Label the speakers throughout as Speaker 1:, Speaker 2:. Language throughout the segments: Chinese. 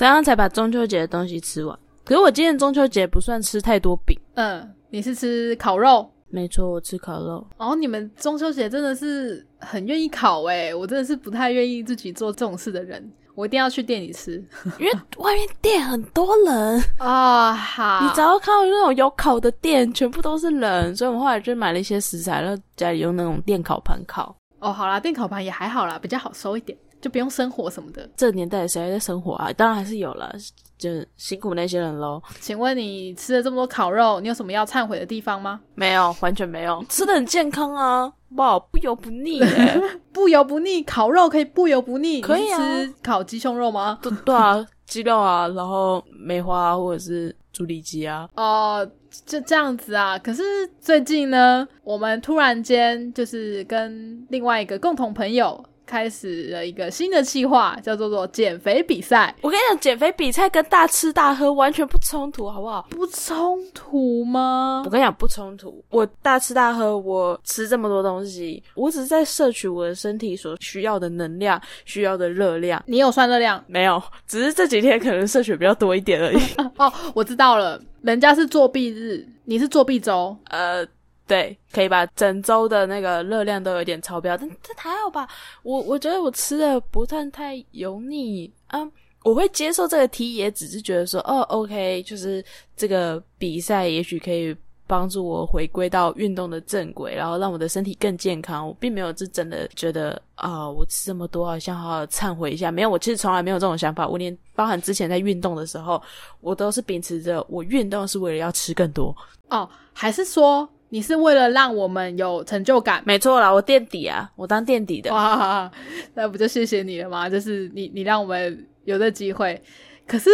Speaker 1: 这样才把中秋节的东西吃完。可是我今年中秋节不算吃太多饼，
Speaker 2: 嗯，你是吃烤肉？
Speaker 1: 没错，我吃烤肉。
Speaker 2: 哦，你们中秋节真的是很愿意烤诶，我真的是不太愿意自己做这种事的人。我一定要去店里吃，
Speaker 1: 因为外面店很多人
Speaker 2: 啊。好，
Speaker 1: 你只要看到那种有烤的店，全部都是人，所以我们后来就买了一些食材，然后家里用那种电烤盘烤。
Speaker 2: 哦，好啦，电烤盘也还好啦，比较好收一点。就不用生火什么的，
Speaker 1: 这年代谁还在生火啊？当然还是有了，就辛苦那些人喽。
Speaker 2: 请问你吃了这么多烤肉，你有什么要忏悔的地方吗？
Speaker 1: 没有，完全没有，吃的很健康啊！哇，不油不腻，
Speaker 2: 不油不腻，烤肉可以不油不腻，
Speaker 1: 可以
Speaker 2: 啊？吃烤鸡胸肉吗？
Speaker 1: 对对啊，鸡肉啊，然后梅花或者是猪里脊啊。
Speaker 2: 哦，就这样子啊。可是最近呢，我们突然间就是跟另外一个共同朋友。开始了一个新的计划，叫做做减肥比赛。
Speaker 1: 我跟你讲，减肥比赛跟大吃大喝完全不冲突，好不好？
Speaker 2: 不冲突吗？
Speaker 1: 我跟你讲，不冲突。我大吃大喝，我吃这么多东西，我只是在摄取我的身体所需要的能量、需要的热量。
Speaker 2: 你有算热量？
Speaker 1: 没有，只是这几天可能摄取比较多一点而已。
Speaker 2: 哦，我知道了，人家是作弊日，你是作弊周。
Speaker 1: 呃。对，可以把整周的那个热量都有点超标，但这还好吧？我我觉得我吃的不算太油腻啊，我会接受这个题，也只是觉得说，哦，OK，就是这个比赛也许可以帮助我回归到运动的正轨，然后让我的身体更健康。我并没有是真的觉得啊，我吃这么多好像好好忏悔一下。没有，我其实从来没有这种想法。我连包含之前在运动的时候，我都是秉持着我运动是为了要吃更多。
Speaker 2: 哦，还是说？你是为了让我们有成就感，
Speaker 1: 没错啦，我垫底啊，我当垫底的。
Speaker 2: 哇，那不就谢谢你了吗？就是你，你让我们有这机会。可是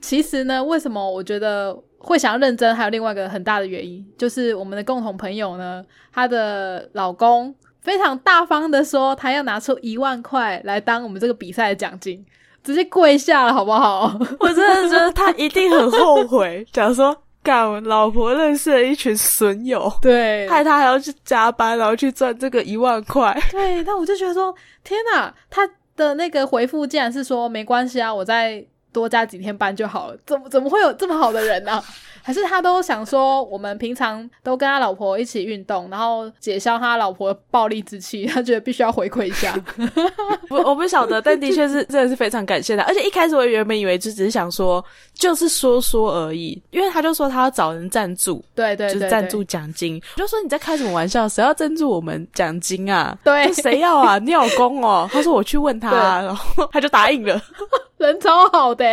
Speaker 2: 其实呢，为什么我觉得会想要认真？还有另外一个很大的原因，就是我们的共同朋友呢，她的老公非常大方的说，他要拿出一万块来当我们这个比赛的奖金，直接跪下了，好不好？
Speaker 1: 我真的觉得他一定很后悔，假如说。干，老婆认识了一群损友，
Speaker 2: 对，
Speaker 1: 害他还要去加班，然后去赚这个一万块。
Speaker 2: 对，但我就觉得说，天哪，他的那个回复竟然是说没关系啊，我再多加几天班就好了。怎么怎么会有这么好的人呢？还是他都想说，我们平常都跟他老婆一起运动，然后解消他老婆暴力之气，他觉得必须要回馈一下。
Speaker 1: 我我不晓得，但的确是 真的是非常感谢他。而且一开始我原本以为就只是想说，就是说说而已，因为他就说他要找人赞助，
Speaker 2: 对对，
Speaker 1: 就是赞助奖金。我就说你在开什么玩笑？谁要赞助我们奖金啊？
Speaker 2: 对，
Speaker 1: 谁要啊？你老公哦？他说我去问他，然后他就答应了。
Speaker 2: 人超好的，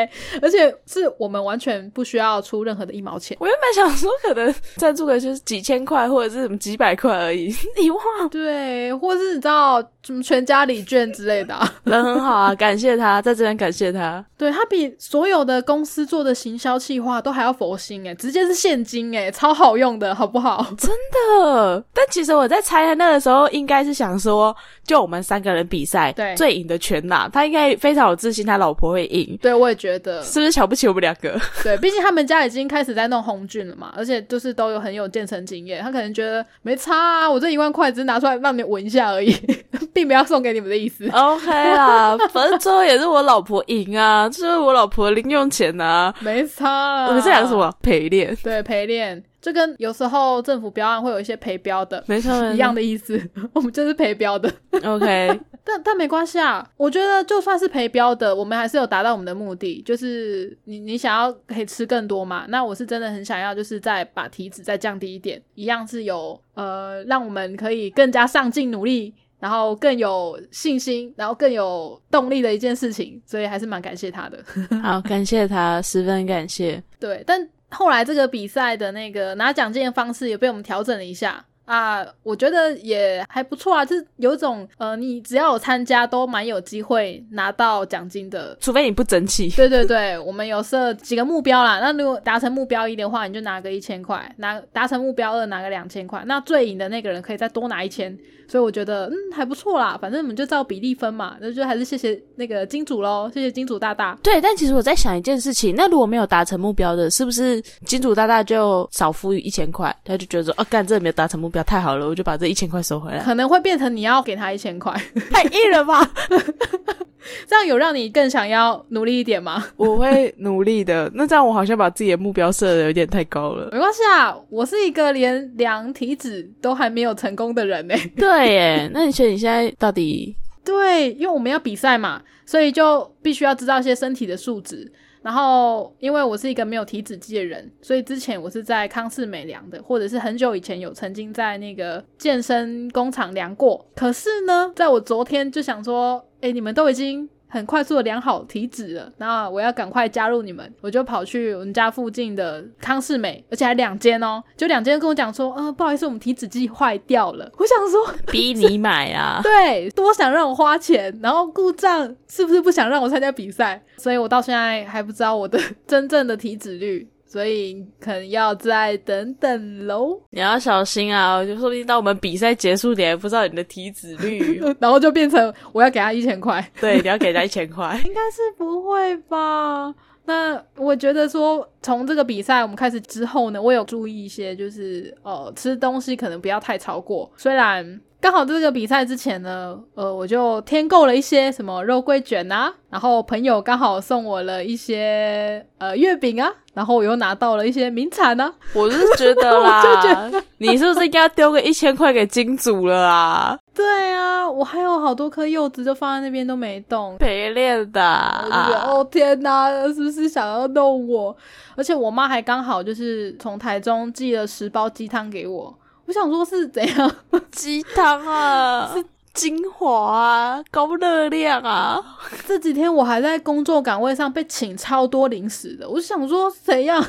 Speaker 2: 而且是我们完全不需要出任何的一毛钱。
Speaker 1: 我原本想说，可能赞助的就是几千块或者是什么几百块而已。一万
Speaker 2: 对，或是你知道什么全家礼券之类的，
Speaker 1: 人很好啊，感谢他，在这边感谢他。
Speaker 2: 对他比所有的公司做的行销计划都还要佛心诶，直接是现金诶，超好用的，好不好？
Speaker 1: 真的。但其实我在猜那个时候，应该是想说，就我们三个人比赛，
Speaker 2: 对，
Speaker 1: 最赢的全拿。他应该非常有自信，他老婆。会赢，
Speaker 2: 对我也觉得，
Speaker 1: 是不是瞧不起我们两个？
Speaker 2: 对，毕竟他们家已经开始在弄红菌了嘛，而且就是都有很有健身经验，他可能觉得没差啊，我这一万块只是拿出来让你闻一下而已，并没有送给你们的意思。
Speaker 1: OK 啦，反正最后也是我老婆赢啊，这是我老婆零用钱啊，
Speaker 2: 没差。
Speaker 1: 我们这两个什么陪练？
Speaker 2: 对，陪练。这跟有时候政府标案会有一些陪标的，
Speaker 1: 没错，
Speaker 2: 一样的意思。我们就是陪标的
Speaker 1: ，OK。
Speaker 2: 但但没关系啊，我觉得就算是陪标的，我们还是有达到我们的目的，就是你你想要可以吃更多嘛。那我是真的很想要，就是再把体脂再降低一点，一样是有呃，让我们可以更加上进努力，然后更有信心，然后更有动力的一件事情。所以还是蛮感谢他的。
Speaker 1: 好，感谢他，十分感谢。
Speaker 2: 对，但。后来这个比赛的那个拿奖金的方式也被我们调整了一下啊，我觉得也还不错啊，就是有一种呃，你只要有参加都蛮有机会拿到奖金的，
Speaker 1: 除非你不争气。
Speaker 2: 对对对，我们有设几个目标啦，那如果达成目标一的话，你就拿个一千块；拿达成目标二拿个两千块，那最赢的那个人可以再多拿一千。所以我觉得嗯还不错啦，反正我们就照比例分嘛，那就还是谢谢那个金主喽，谢谢金主大大。
Speaker 1: 对，但其实我在想一件事情，那如果没有达成目标的，是不是金主大大就少付一千块？他就觉得说，哦，干这没有达成目标，太好了，我就把这一千块收回来。
Speaker 2: 可能会变成你要给他一千块，
Speaker 1: 太硬了吧？
Speaker 2: 这样有让你更想要努力一点吗？
Speaker 1: 我会努力的。那这样我好像把自己的目标设的有点太高了。
Speaker 2: 没关系啊，我是一个连量体脂都还没有成功的人呢。
Speaker 1: 对耶，那你觉得你现在到底？
Speaker 2: 对，因为我们要比赛嘛，所以就必须要知道一些身体的数值。然后，因为我是一个没有体脂机的人，所以之前我是在康氏美量的，或者是很久以前有曾经在那个健身工厂量过。可是呢，在我昨天就想说，哎，你们都已经。很快速的量好体脂了，那我要赶快加入你们，我就跑去我们家附近的康士美，而且还两间哦，就两间跟我讲说，呃，不好意思，我们体脂机坏掉了。我想说，
Speaker 1: 逼你买啊？
Speaker 2: 对，多想让我花钱，然后故障是不是不想让我参加比赛？所以我到现在还不知道我的 真正的体脂率。所以可能要再等等喽。
Speaker 1: 你要小心啊！就说不定到我们比赛结束，你还不知道你的体脂率，
Speaker 2: 然后就变成我要给他一千块。
Speaker 1: 对，你要给他一千块，
Speaker 2: 应该是不会吧？那我觉得说，从这个比赛我们开始之后呢，我有注意一些，就是呃，吃东西可能不要太超过。虽然刚好这个比赛之前呢，呃，我就添购了一些什么肉桂卷啊，然后朋友刚好送我了一些呃月饼啊。然后我又拿到了一些名产啊，
Speaker 1: 我是觉得啦，你是不是应该丢个一千块给金主了啊？
Speaker 2: 对啊，我还有好多颗柚子就放在那边都没动，
Speaker 1: 陪练的啊。
Speaker 2: 哦天哪，是不是想要弄我？而且我妈还刚好就是从台中寄了十包鸡汤给我，我想说是怎样
Speaker 1: 鸡汤啊？是。精华啊，高热量啊！
Speaker 2: 这几天我还在工作岗位上被请超多零食的，我想说怎样？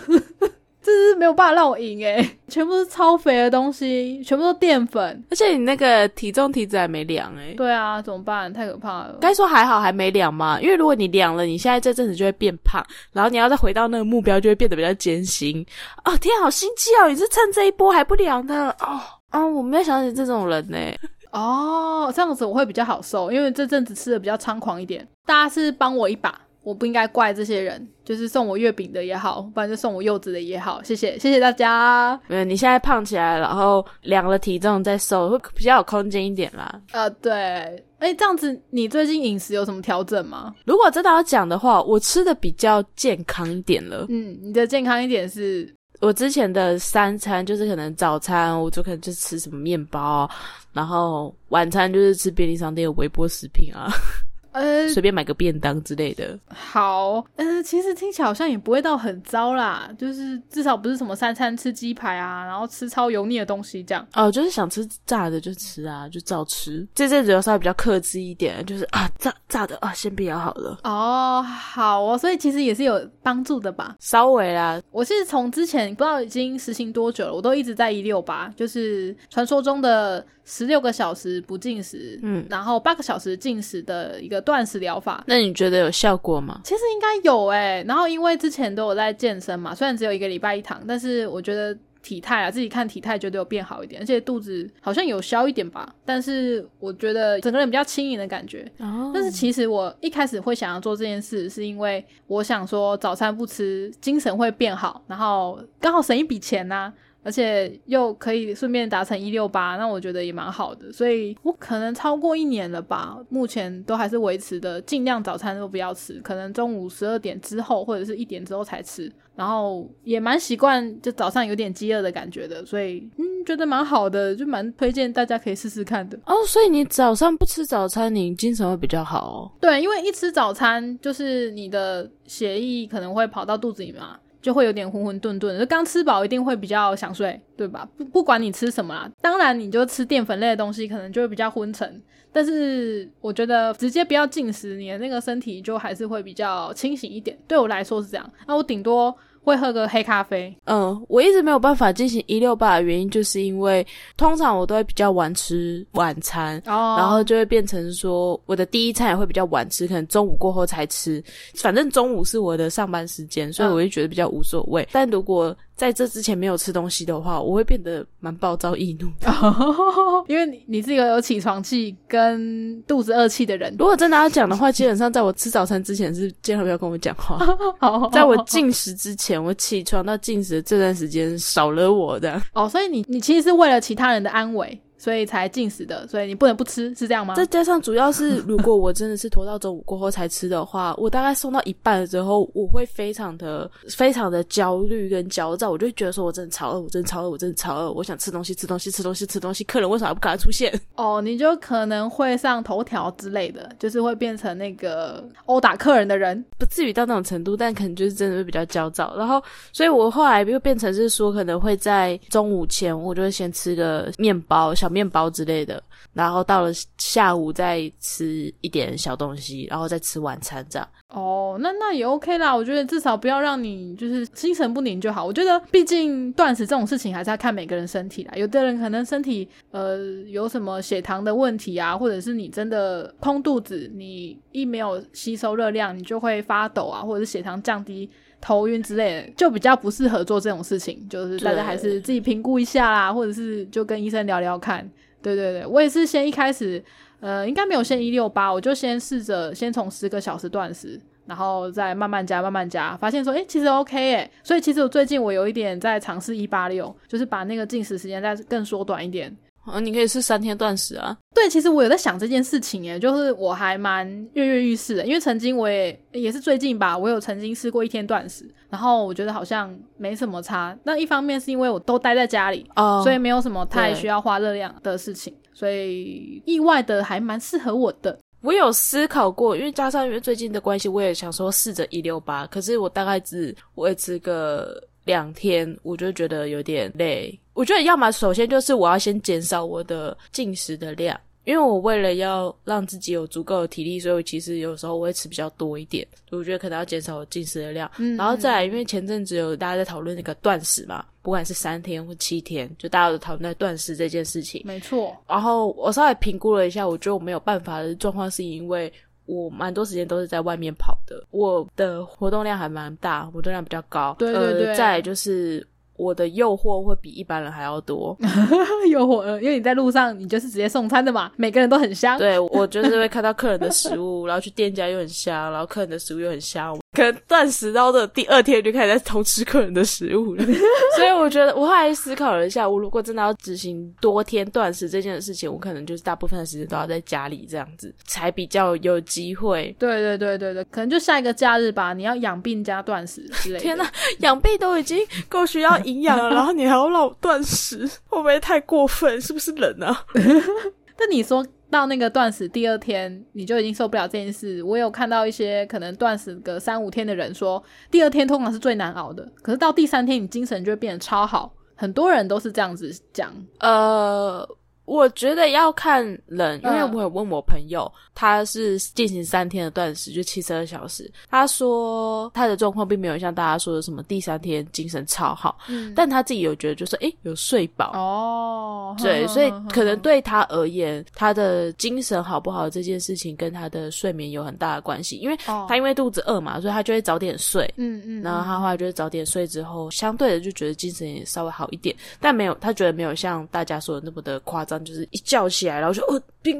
Speaker 2: 这是没有办法让我赢诶，全部是超肥的东西，全部都淀粉，
Speaker 1: 而且你那个体重体脂还没量诶。
Speaker 2: 对啊，怎么办？太可怕了。
Speaker 1: 该说还好还没量嘛，因为如果你量了，你现在这阵子就会变胖，然后你要再回到那个目标，就会变得比较艰辛。哦天，好心机哦！你是趁这一波还不量的哦？哦，我没有想起这种人呢。
Speaker 2: 哦，这样子我会比较好受，因为这阵子吃的比较猖狂一点。大家是帮我一把，我不应该怪这些人，就是送我月饼的也好，不然就送我柚子的也好，谢谢谢谢大家。
Speaker 1: 没有，你现在胖起来，然后量了体重再瘦，会比较有空间一点啦。
Speaker 2: 呃，对，哎，这样子你最近饮食有什么调整吗？
Speaker 1: 如果真的要讲的话，我吃的比较健康一点了。
Speaker 2: 嗯，你的健康一点是。
Speaker 1: 我之前的三餐就是可能早餐我就可能就吃什么面包，然后晚餐就是吃便利商店的微波食品啊。呃，随便买个便当之类的。
Speaker 2: 好，呃，其实听起来好像也不会到很糟啦，就是至少不是什么三餐吃鸡排啊，然后吃超油腻的东西这样。
Speaker 1: 哦，就是想吃炸的就吃啊，就照吃。这阵子要稍微比较克制一点，就是啊，炸炸的啊，先不要好了。
Speaker 2: 哦，好哦，所以其实也是有帮助的吧？
Speaker 1: 稍微啦，
Speaker 2: 我是从之前不知道已经实行多久了，我都一直在一六八，就是传说中的。十六个小时不进食，嗯，然后八个小时进食的一个断食疗法。
Speaker 1: 那你觉得有效果吗？
Speaker 2: 其实应该有诶。然后因为之前都有在健身嘛，虽然只有一个礼拜一堂，但是我觉得体态啊，自己看体态觉得有变好一点，而且肚子好像有消一点吧。但是我觉得整个人比较轻盈的感觉。哦。但是其实我一开始会想要做这件事，是因为我想说早餐不吃，精神会变好，然后刚好省一笔钱呐。而且又可以顺便达成一六八，那我觉得也蛮好的，所以我可能超过一年了吧，目前都还是维持的，尽量早餐都不要吃，可能中午十二点之后或者是一点之后才吃，然后也蛮习惯就早上有点饥饿的感觉的，所以嗯，觉得蛮好的，就蛮推荐大家可以试试看的。
Speaker 1: 哦，所以你早上不吃早餐，你精神会比较好哦。
Speaker 2: 对，因为一吃早餐，就是你的血液可能会跑到肚子里嘛。就会有点浑浑沌沌，就刚吃饱一定会比较想睡，对吧？不不管你吃什么啦，当然你就吃淀粉类的东西，可能就会比较昏沉。但是我觉得直接不要进食，你的那个身体就还是会比较清醒一点。对我来说是这样，那我顶多。会喝个黑咖啡。
Speaker 1: 嗯，我一直没有办法进行一六八的原因，就是因为通常我都会比较晚吃晚餐，然后就会变成说我的第一餐也会比较晚吃，可能中午过后才吃。反正中午是我的上班时间，所以我就觉得比较无所谓。但如果在这之前没有吃东西的话，我会变得蛮暴躁易怒，
Speaker 2: 因为你你是一个有起床气跟肚子饿气的人。
Speaker 1: 如果真的要讲的话，基本上在我吃早餐之前是尽量不要跟我讲话。在我进食之前，我起床到进食这段时间少了我的。
Speaker 2: 哦，所以你你其实是为了其他人的安危。所以才进食的，所以你不能不吃，是这样吗？
Speaker 1: 再加上主要是，如果我真的是拖到中午过后才吃的话，我大概送到一半的时候，我会非常的、非常的焦虑跟焦躁，我就会觉得说我真的超饿，我真的超饿，我真的超饿，我想吃东西，吃东西，吃东西，吃东西，客人为什么还不赶快出现？
Speaker 2: 哦，你就可能会上头条之类的，就是会变成那个殴打客人的人，
Speaker 1: 不至于到那种程度，但可能就是真的会比较焦躁。然后，所以我后来又变成是说，可能会在中午前，我就会先吃个面包、小面包之类的，然后到了下午再吃一点小东西，然后再吃晚餐这样。
Speaker 2: 哦，那那也 OK 啦，我觉得至少不要让你就是心神不宁就好。我觉得毕竟断食这种事情还是要看每个人身体啦，有的人可能身体呃有什么血糖的问题啊，或者是你真的空肚子，你一没有吸收热量，你就会发抖啊，或者是血糖降低、头晕之类的，就比较不适合做这种事情。就是大家还是自己评估一下啦，或者是就跟医生聊聊看。对对对，我也是先一开始。呃，应该没有先一六八，我就先试着先从十个小时断食，然后再慢慢加，慢慢加，发现说，哎，其实 OK 哎，所以其实我最近我有一点在尝试一八六，就是把那个进食时间再更缩短一点。
Speaker 1: 啊，你可以试三天断食啊。
Speaker 2: 对，其实我有在想这件事情，哎，就是我还蛮跃跃欲试的，因为曾经我也也是最近吧，我有曾经试过一天断食，然后我觉得好像没什么差。那一方面是因为我都待在家里，哦，所以没有什么太需要花热量的事情。所以意外的还蛮适合我的。
Speaker 1: 我有思考过，因为加上因为最近的关系，我也想说试着一六八。可是我大概只维持个两天，我就觉得有点累。我觉得要么首先就是我要先减少我的进食的量。因为我为了要让自己有足够的体力，所以我其实有时候我会吃比较多一点。我觉得可能要减少我进食的量，然后再来，因为前阵子有大家在讨论那个断食嘛，不管是三天或七天，就大家都讨论在断食这件事情。
Speaker 2: 没错。
Speaker 1: 然后我稍微评估了一下，我觉得我没有办法的状况，是因为我蛮多时间都是在外面跑的，我的活动量还蛮大，活动量比较高。
Speaker 2: 对对对。
Speaker 1: 再就是。我的诱惑会比一般人还要多，
Speaker 2: 诱惑，因为你在路上，你就是直接送餐的嘛，每个人都很香。
Speaker 1: 对，我就是会看到客人的食物，然后去店家又很香，然后客人的食物又很香。可能断食到的第二天就开始在偷吃客人的食物了，所以我觉得我后来思考了一下，我如果真的要执行多天断食这件事情，我可能就是大部分的时间都要在家里这样子，才比较有机会。
Speaker 2: 对对对对对，可能就下一个假日吧，你要养病加断食之类的。
Speaker 1: 天哪，养病都已经够需要营养了，然后你还要让我断食，会不会太过分？是不是人啊？
Speaker 2: 但你说。到那个断食第二天，你就已经受不了这件事。我有看到一些可能断食个三五天的人说，第二天通常是最难熬的，可是到第三天，你精神就会变得超好。很多人都是这样子讲，
Speaker 1: 呃。我觉得要看人，因为我有问我朋友，他是进行三天的断食，就七十二小时。他说他的状况并没有像大家说的什么第三天精神超好，嗯，但他自己有觉得就是诶有睡饱。
Speaker 2: 哦，
Speaker 1: 对，所以可能对他而言，他的精神好不好这件事情跟他的睡眠有很大的关系，因为他因为肚子饿嘛，所以他就会早点睡，嗯嗯，然后他后来就是早点睡之后，相对的就觉得精神也稍微好一点，但没有他觉得没有像大家说的那么的夸张。就是一叫起来，然后就哦，冰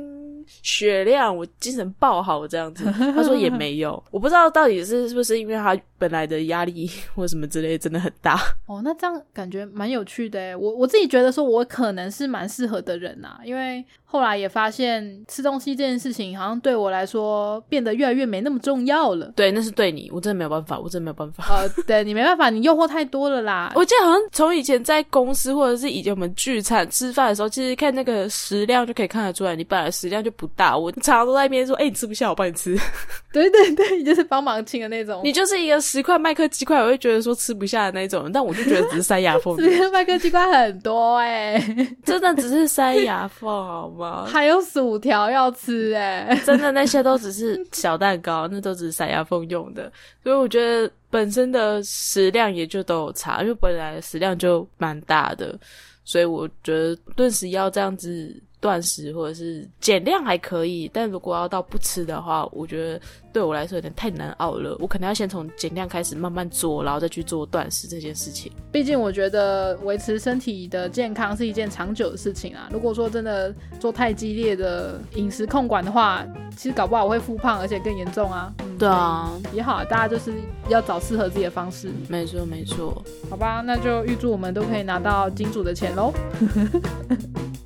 Speaker 1: 雪亮，我精神爆好这样子。他说也没有，我不知道到底是是不是因为他本来的压力或什么之类真的很大。
Speaker 2: 哦，那这样感觉蛮有趣的。我我自己觉得说，我可能是蛮适合的人呐，因为。后来也发现吃东西这件事情，好像对我来说变得越来越没那么重要了。
Speaker 1: 对，那是对你，我真的没有办法，我真的没有办法。
Speaker 2: 呃，对你没办法，你诱惑太多了啦。
Speaker 1: 我记得好像从以前在公司或者是以前我们聚餐吃饭的时候，其实看那个食量就可以看得出来，你本来食量就不大。我常常都在一边说：“哎，你吃不下，我帮你吃。”
Speaker 2: 对对对，你就是帮忙清的那种。
Speaker 1: 你就是一个十块麦克鸡块，我会觉得说吃不下的那种，但我就觉得只是塞牙缝。
Speaker 2: 十块麦克鸡块很多哎，
Speaker 1: 真的只是塞牙缝好吗？
Speaker 2: 还有薯。薯条要吃哎，
Speaker 1: 真的那些都只是小蛋糕，那都只是塞牙缝用的，所以我觉得本身的食量也就都有差，因为本来食量就蛮大的，所以我觉得顿时要这样子断食或者是减量还可以，但如果要到不吃的话，我觉得。对我来说有点太难熬了，我可能要先从减量开始慢慢做，然后再去做断食这件事情。
Speaker 2: 毕竟我觉得维持身体的健康是一件长久的事情啊。如果说真的做太激烈的饮食控管的话，其实搞不好我会复胖，而且更严重啊。
Speaker 1: 对啊，
Speaker 2: 也好，大家就是要找适合自己的方式。
Speaker 1: 没错没错，
Speaker 2: 好吧，那就预祝我们都可以拿到金主的钱喽。